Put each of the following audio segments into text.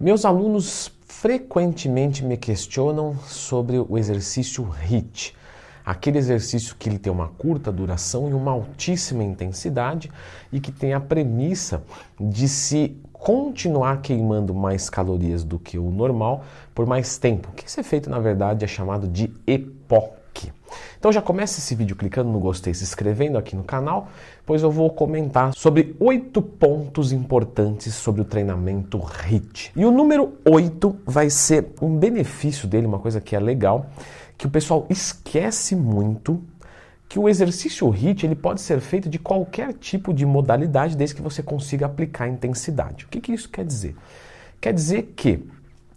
Meus alunos frequentemente me questionam sobre o exercício HIT, aquele exercício que ele tem uma curta duração e uma altíssima intensidade e que tem a premissa de se continuar queimando mais calorias do que o normal por mais tempo. O que esse efeito, na verdade, é chamado de EPOC. Então já começa esse vídeo clicando no gostei, se inscrevendo aqui no canal, pois eu vou comentar sobre oito pontos importantes sobre o treinamento HIT. E o número 8 vai ser um benefício dele, uma coisa que é legal, que o pessoal esquece muito que o exercício HIT ele pode ser feito de qualquer tipo de modalidade desde que você consiga aplicar a intensidade. O que, que isso quer dizer? Quer dizer que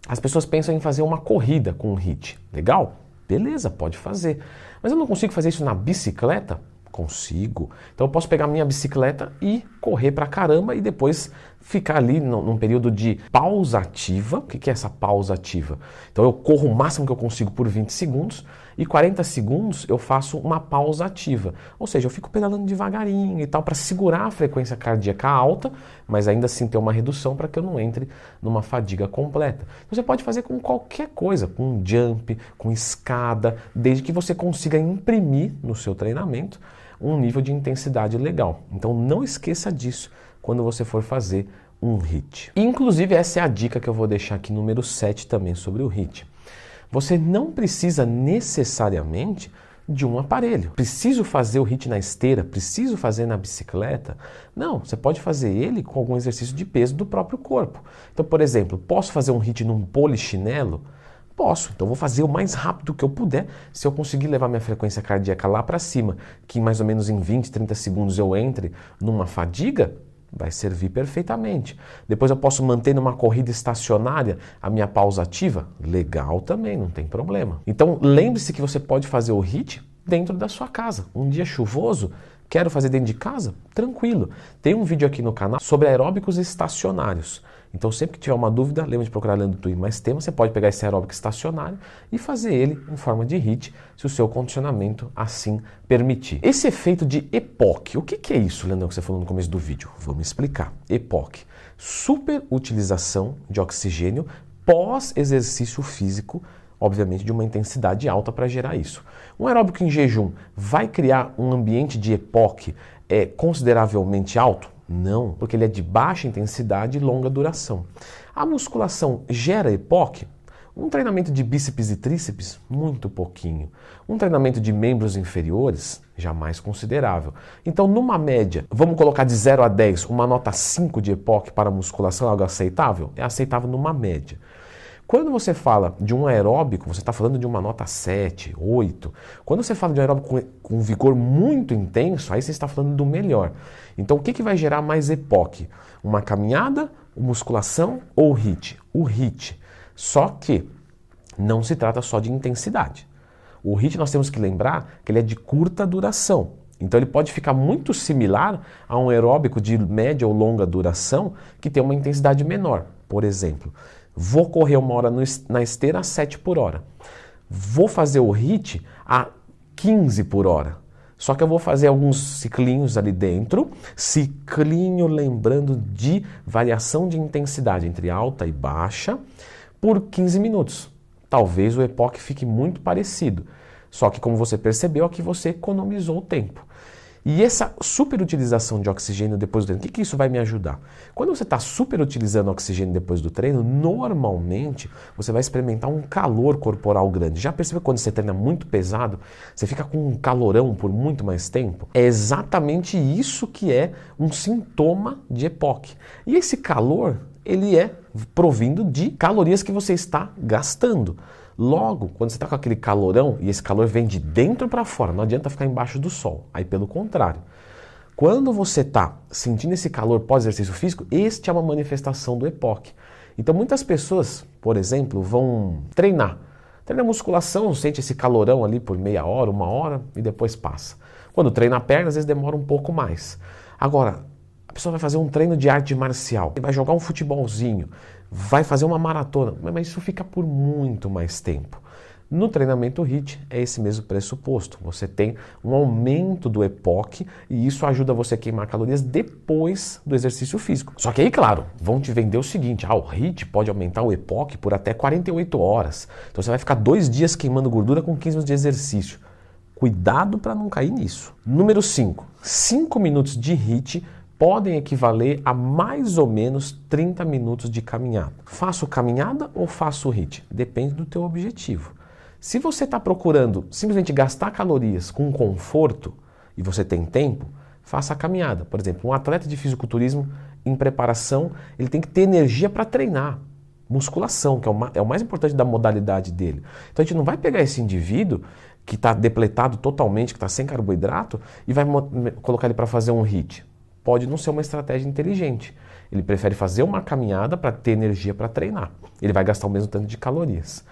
as pessoas pensam em fazer uma corrida com o HIT. Legal? Beleza, pode fazer. Mas eu não consigo fazer isso na bicicleta? Consigo. Então eu posso pegar minha bicicleta e correr pra caramba e depois ficar ali num, período de pausa ativa. O que é essa pausa ativa? Então eu corro o máximo que eu consigo por 20 segundos e 40 segundos eu faço uma pausa ativa. Ou seja, eu fico pedalando devagarinho e tal para segurar a frequência cardíaca alta, mas ainda assim ter uma redução para que eu não entre numa fadiga completa. Você pode fazer com qualquer coisa, com jump, com escada, desde que você consiga imprimir no seu treinamento um nível de intensidade legal. Então não esqueça disso quando você for fazer um HIT. Inclusive, essa é a dica que eu vou deixar aqui, número 7 também, sobre o HIT. Você não precisa necessariamente de um aparelho. Preciso fazer o HIT na esteira? Preciso fazer na bicicleta? Não, você pode fazer ele com algum exercício de peso do próprio corpo. Então, por exemplo, posso fazer um HIT num polichinelo? Posso, então vou fazer o mais rápido que eu puder. Se eu conseguir levar minha frequência cardíaca lá para cima, que mais ou menos em 20, 30 segundos eu entre numa fadiga, vai servir perfeitamente. Depois eu posso manter numa corrida estacionária a minha pausa ativa? Legal também, não tem problema. Então lembre-se que você pode fazer o HIT dentro da sua casa. Um dia chuvoso, quero fazer dentro de casa? Tranquilo. Tem um vídeo aqui no canal sobre aeróbicos estacionários. Então, sempre que tiver uma dúvida, lembra de procurar Leandro Twin mais tema. Você pode pegar esse aeróbico estacionário e fazer ele em forma de HIT, se o seu condicionamento assim permitir. Esse efeito de EPOC, o que, que é isso, Leandro, que você falou no começo do vídeo? Vamos explicar. EPOC, superutilização de oxigênio pós-exercício físico, obviamente de uma intensidade alta para gerar isso. Um aeróbico em jejum vai criar um ambiente de EPOC é, consideravelmente alto? Não, porque ele é de baixa intensidade e longa duração. A musculação gera EPOC? Um treinamento de bíceps e tríceps, muito pouquinho. Um treinamento de membros inferiores, jamais considerável. Então, numa média, vamos colocar de 0 a 10, uma nota 5 de EPOC para musculação é algo aceitável? É aceitável numa média. Quando você fala de um aeróbico, você está falando de uma nota 7, 8. Quando você fala de um aeróbico com, com vigor muito intenso, aí você está falando do melhor. Então, o que, que vai gerar mais EPOC? Uma caminhada, musculação ou HIT? O HIT. Só que não se trata só de intensidade. O HIT nós temos que lembrar que ele é de curta duração. Então ele pode ficar muito similar a um aeróbico de média ou longa duração que tem uma intensidade menor. Por exemplo, Vou correr uma hora na esteira a 7 por hora. Vou fazer o HIT a 15 por hora. Só que eu vou fazer alguns ciclinhos ali dentro, ciclinho lembrando de variação de intensidade entre alta e baixa, por 15 minutos. Talvez o EPOC fique muito parecido. Só que, como você percebeu, aqui você economizou o tempo. E essa superutilização de oxigênio depois do treino, o que, que isso vai me ajudar? Quando você está superutilizando oxigênio depois do treino, normalmente você vai experimentar um calor corporal grande. Já percebeu quando você treina muito pesado, você fica com um calorão por muito mais tempo? É exatamente isso que é um sintoma de EPOC. E esse calor, ele é provindo de calorias que você está gastando. Logo, quando você está com aquele calorão e esse calor vem de dentro para fora, não adianta ficar embaixo do sol. Aí, pelo contrário, quando você está sentindo esse calor pós-exercício físico, este é uma manifestação do EPOC. Então, muitas pessoas, por exemplo, vão treinar. Treina musculação, sente esse calorão ali por meia hora, uma hora e depois passa. Quando treina a perna, às vezes demora um pouco mais. Agora, a pessoa vai fazer um treino de arte marcial, vai jogar um futebolzinho, vai fazer uma maratona, mas isso fica por muito mais tempo. No treinamento HIIT é esse mesmo pressuposto. Você tem um aumento do EPOC e isso ajuda você a queimar calorias depois do exercício físico. Só que aí, claro, vão te vender o seguinte: ah, o HIIT pode aumentar o EPOC por até 48 horas. Então você vai ficar dois dias queimando gordura com 15 minutos de exercício. Cuidado para não cair nisso. Número 5. 5 minutos de HIIT podem equivaler a mais ou menos 30 minutos de caminhada. Faço caminhada ou faço HIIT? Depende do teu objetivo. Se você está procurando simplesmente gastar calorias com conforto e você tem tempo, faça a caminhada. Por exemplo, um atleta de fisiculturismo em preparação, ele tem que ter energia para treinar. Musculação, que é o, é o mais importante da modalidade dele. Então a gente não vai pegar esse indivíduo que está depletado totalmente, que está sem carboidrato, e vai colocar ele para fazer um HIIT pode não ser uma estratégia inteligente. Ele prefere fazer uma caminhada para ter energia para treinar. Ele vai gastar o mesmo tanto de calorias.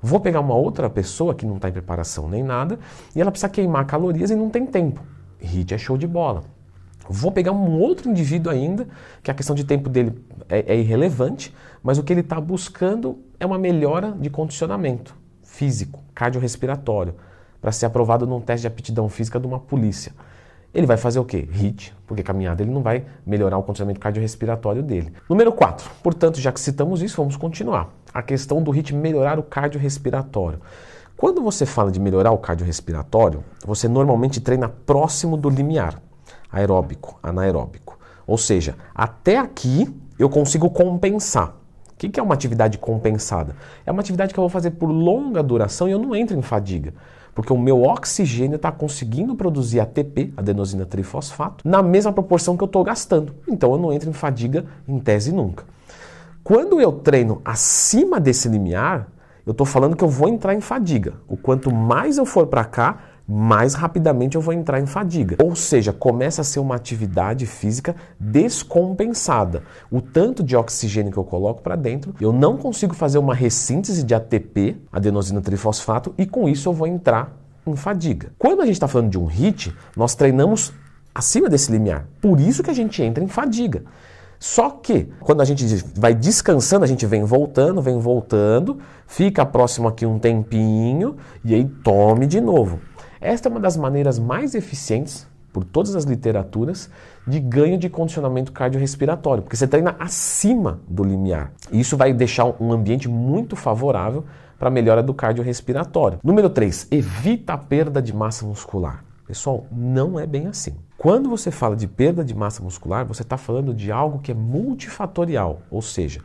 Vou pegar uma outra pessoa que não está em preparação nem nada e ela precisa queimar calorias e não tem tempo. HIIT é show de bola. Vou pegar um outro indivíduo ainda, que a questão de tempo dele é, é irrelevante, mas o que ele está buscando é uma melhora de condicionamento físico, cardiorrespiratório, para ser aprovado num teste de aptidão física de uma polícia. Ele vai fazer o quê? HIIT, porque caminhada ele não vai melhorar o condicionamento cardiorrespiratório dele. Número 4. Portanto, já que citamos isso, vamos continuar. A questão do HIIT melhorar o cardiorrespiratório. Quando você fala de melhorar o cardiorrespiratório, você normalmente treina próximo do limiar, aeróbico, anaeróbico. Ou seja, até aqui eu consigo compensar. O que é uma atividade compensada? É uma atividade que eu vou fazer por longa duração e eu não entro em fadiga porque o meu oxigênio está conseguindo produzir ATP, adenosina trifosfato, na mesma proporção que eu estou gastando. Então eu não entro em fadiga em tese nunca. Quando eu treino acima desse limiar, eu estou falando que eu vou entrar em fadiga. O quanto mais eu for para cá, mais rapidamente eu vou entrar em fadiga. Ou seja, começa a ser uma atividade física descompensada. O tanto de oxigênio que eu coloco para dentro, eu não consigo fazer uma ressíntese de ATP, adenosina trifosfato, e com isso eu vou entrar em fadiga. Quando a gente está falando de um HIIT, nós treinamos acima desse limiar. Por isso que a gente entra em fadiga. Só que quando a gente vai descansando, a gente vem voltando, vem voltando, fica próximo aqui um tempinho e aí tome de novo. Esta é uma das maneiras mais eficientes, por todas as literaturas, de ganho de condicionamento cardiorrespiratório, porque você treina acima do limiar. E isso vai deixar um ambiente muito favorável para a melhora do cardiorrespiratório. Número 3, evita a perda de massa muscular. Pessoal, não é bem assim. Quando você fala de perda de massa muscular, você está falando de algo que é multifatorial, ou seja,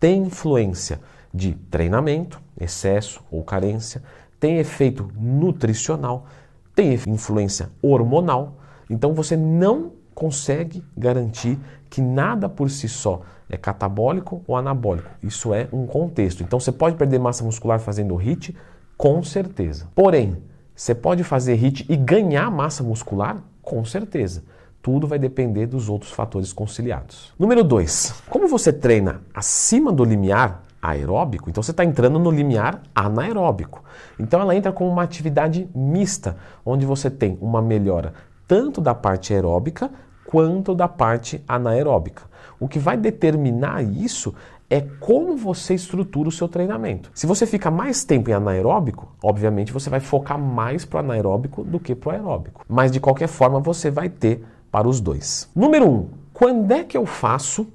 tem influência de treinamento, excesso ou carência, tem efeito nutricional, tem influência hormonal. Então você não consegue garantir que nada por si só é catabólico ou anabólico. Isso é um contexto. Então você pode perder massa muscular fazendo HIIT, com certeza. Porém, você pode fazer HIIT e ganhar massa muscular, com certeza. Tudo vai depender dos outros fatores conciliados. Número 2. Como você treina acima do limiar, aeróbico, então você está entrando no limiar anaeróbico. Então ela entra como uma atividade mista, onde você tem uma melhora tanto da parte aeróbica quanto da parte anaeróbica. O que vai determinar isso é como você estrutura o seu treinamento. Se você fica mais tempo em anaeróbico, obviamente você vai focar mais para o anaeróbico do que para o aeróbico. Mas de qualquer forma você vai ter para os dois. Número 1. Um, quando é que eu faço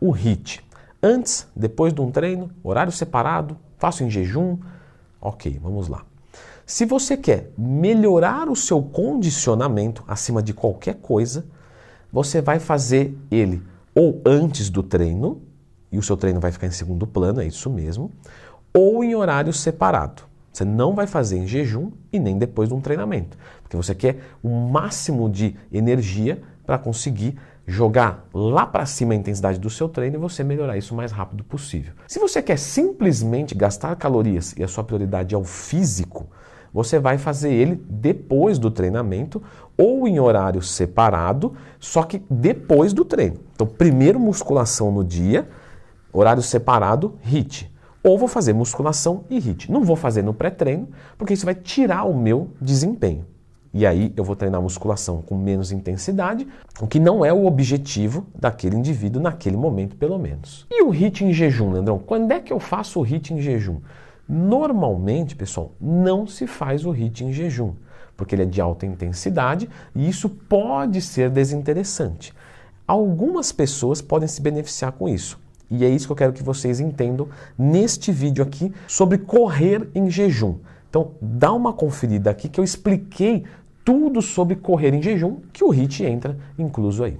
o HIIT? Antes, depois de um treino, horário separado, faço em jejum. Ok, vamos lá. Se você quer melhorar o seu condicionamento acima de qualquer coisa, você vai fazer ele ou antes do treino, e o seu treino vai ficar em segundo plano, é isso mesmo, ou em horário separado. Você não vai fazer em jejum e nem depois de um treinamento, porque você quer o máximo de energia para conseguir jogar lá para cima a intensidade do seu treino e você melhorar isso o mais rápido possível. Se você quer simplesmente gastar calorias e a sua prioridade é o físico, você vai fazer ele depois do treinamento ou em horário separado, só que depois do treino. Então, primeiro musculação no dia, horário separado, HIIT. Ou vou fazer musculação e HIIT. Não vou fazer no pré-treino, porque isso vai tirar o meu desempenho. E aí eu vou treinar musculação com menos intensidade, o que não é o objetivo daquele indivíduo naquele momento, pelo menos. E o HIIT em jejum, Leandrão? Quando é que eu faço o HIIT em jejum? Normalmente, pessoal, não se faz o HIIT em jejum, porque ele é de alta intensidade e isso pode ser desinteressante. Algumas pessoas podem se beneficiar com isso. E é isso que eu quero que vocês entendam neste vídeo aqui sobre correr em jejum. Então, dá uma conferida aqui que eu expliquei tudo sobre correr em jejum, que o HIIT entra incluso aí.